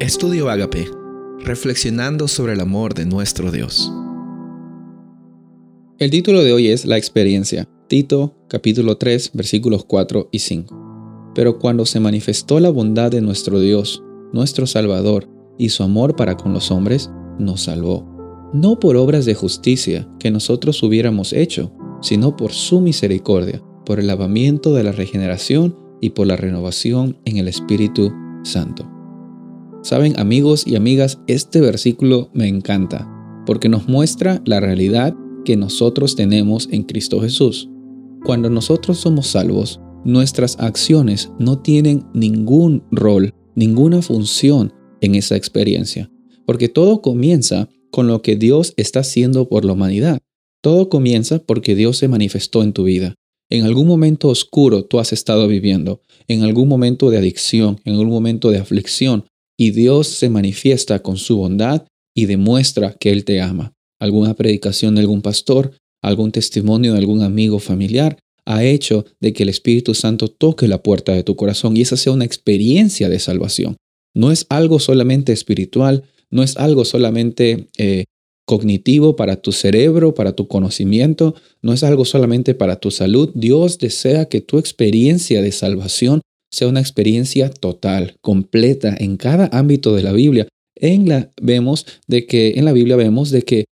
Estudio Agape, reflexionando sobre el amor de nuestro Dios. El título de hoy es La experiencia, Tito capítulo 3 versículos 4 y 5. Pero cuando se manifestó la bondad de nuestro Dios, nuestro Salvador, y su amor para con los hombres, nos salvó, no por obras de justicia que nosotros hubiéramos hecho, sino por su misericordia, por el lavamiento de la regeneración y por la renovación en el Espíritu Santo. Saben amigos y amigas, este versículo me encanta porque nos muestra la realidad que nosotros tenemos en Cristo Jesús. Cuando nosotros somos salvos, nuestras acciones no tienen ningún rol, ninguna función en esa experiencia, porque todo comienza con lo que Dios está haciendo por la humanidad. Todo comienza porque Dios se manifestó en tu vida. En algún momento oscuro tú has estado viviendo, en algún momento de adicción, en algún momento de aflicción, y Dios se manifiesta con su bondad y demuestra que Él te ama. Alguna predicación de algún pastor, algún testimonio de algún amigo familiar ha hecho de que el Espíritu Santo toque la puerta de tu corazón y esa sea una experiencia de salvación. No es algo solamente espiritual, no es algo solamente eh, cognitivo para tu cerebro, para tu conocimiento, no es algo solamente para tu salud. Dios desea que tu experiencia de salvación sea una experiencia total, completa en cada ámbito de la Biblia. En la vemos de que en la Biblia vemos de que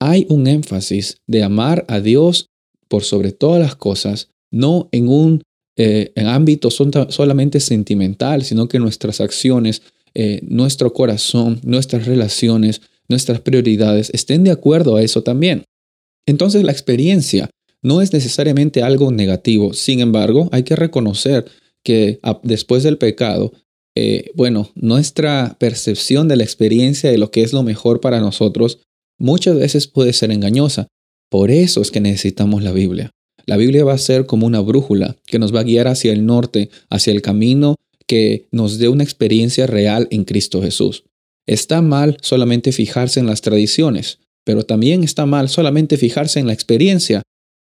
hay un énfasis de amar a Dios por sobre todas las cosas, no en un eh, ámbito solamente sentimental, sino que nuestras acciones, eh, nuestro corazón, nuestras relaciones, nuestras prioridades estén de acuerdo a eso también. Entonces la experiencia no es necesariamente algo negativo, sin embargo, hay que reconocer que después del pecado, eh, bueno, nuestra percepción de la experiencia de lo que es lo mejor para nosotros muchas veces puede ser engañosa. Por eso es que necesitamos la Biblia. La Biblia va a ser como una brújula que nos va a guiar hacia el norte, hacia el camino que nos dé una experiencia real en Cristo Jesús. Está mal solamente fijarse en las tradiciones, pero también está mal solamente fijarse en la experiencia.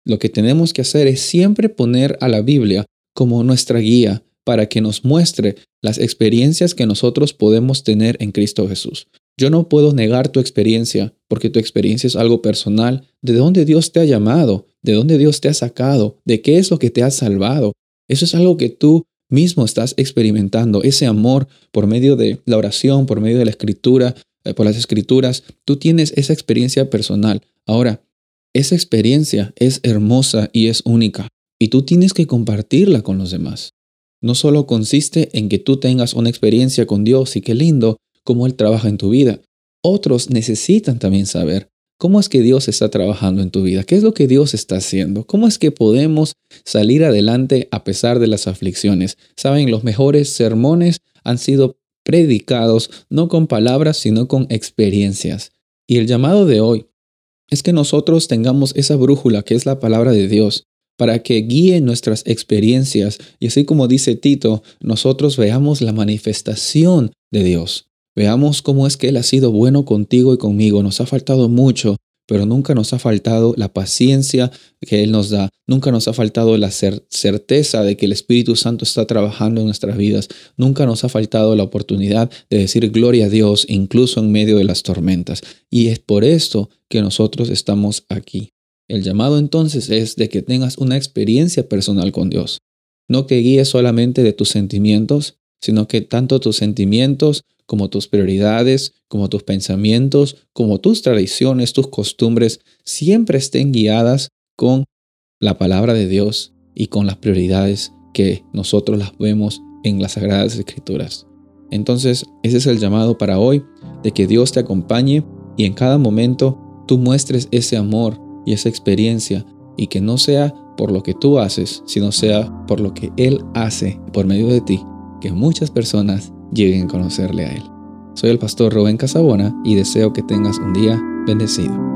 Lo que tenemos que hacer es siempre poner a la Biblia como nuestra guía para que nos muestre las experiencias que nosotros podemos tener en Cristo Jesús. Yo no puedo negar tu experiencia porque tu experiencia es algo personal, de dónde Dios te ha llamado, de dónde Dios te ha sacado, de qué es lo que te ha salvado. Eso es algo que tú mismo estás experimentando, ese amor por medio de la oración, por medio de la escritura, eh, por las escrituras. Tú tienes esa experiencia personal. Ahora, esa experiencia es hermosa y es única y tú tienes que compartirla con los demás. No solo consiste en que tú tengas una experiencia con Dios y qué lindo cómo Él trabaja en tu vida. Otros necesitan también saber cómo es que Dios está trabajando en tu vida, qué es lo que Dios está haciendo, cómo es que podemos salir adelante a pesar de las aflicciones. Saben, los mejores sermones han sido predicados no con palabras, sino con experiencias. Y el llamado de hoy es que nosotros tengamos esa brújula que es la palabra de Dios para que guíe nuestras experiencias y así como dice Tito, nosotros veamos la manifestación de Dios. Veamos cómo es que Él ha sido bueno contigo y conmigo. Nos ha faltado mucho, pero nunca nos ha faltado la paciencia que Él nos da. Nunca nos ha faltado la certeza de que el Espíritu Santo está trabajando en nuestras vidas. Nunca nos ha faltado la oportunidad de decir gloria a Dios incluso en medio de las tormentas. Y es por esto que nosotros estamos aquí. El llamado entonces es de que tengas una experiencia personal con Dios, no que guíes solamente de tus sentimientos, sino que tanto tus sentimientos como tus prioridades, como tus pensamientos, como tus tradiciones, tus costumbres, siempre estén guiadas con la palabra de Dios y con las prioridades que nosotros las vemos en las Sagradas Escrituras. Entonces, ese es el llamado para hoy, de que Dios te acompañe y en cada momento tú muestres ese amor y esa experiencia y que no sea por lo que tú haces, sino sea por lo que Él hace por medio de ti, que muchas personas lleguen a conocerle a Él. Soy el pastor Rubén Casabona y deseo que tengas un día bendecido.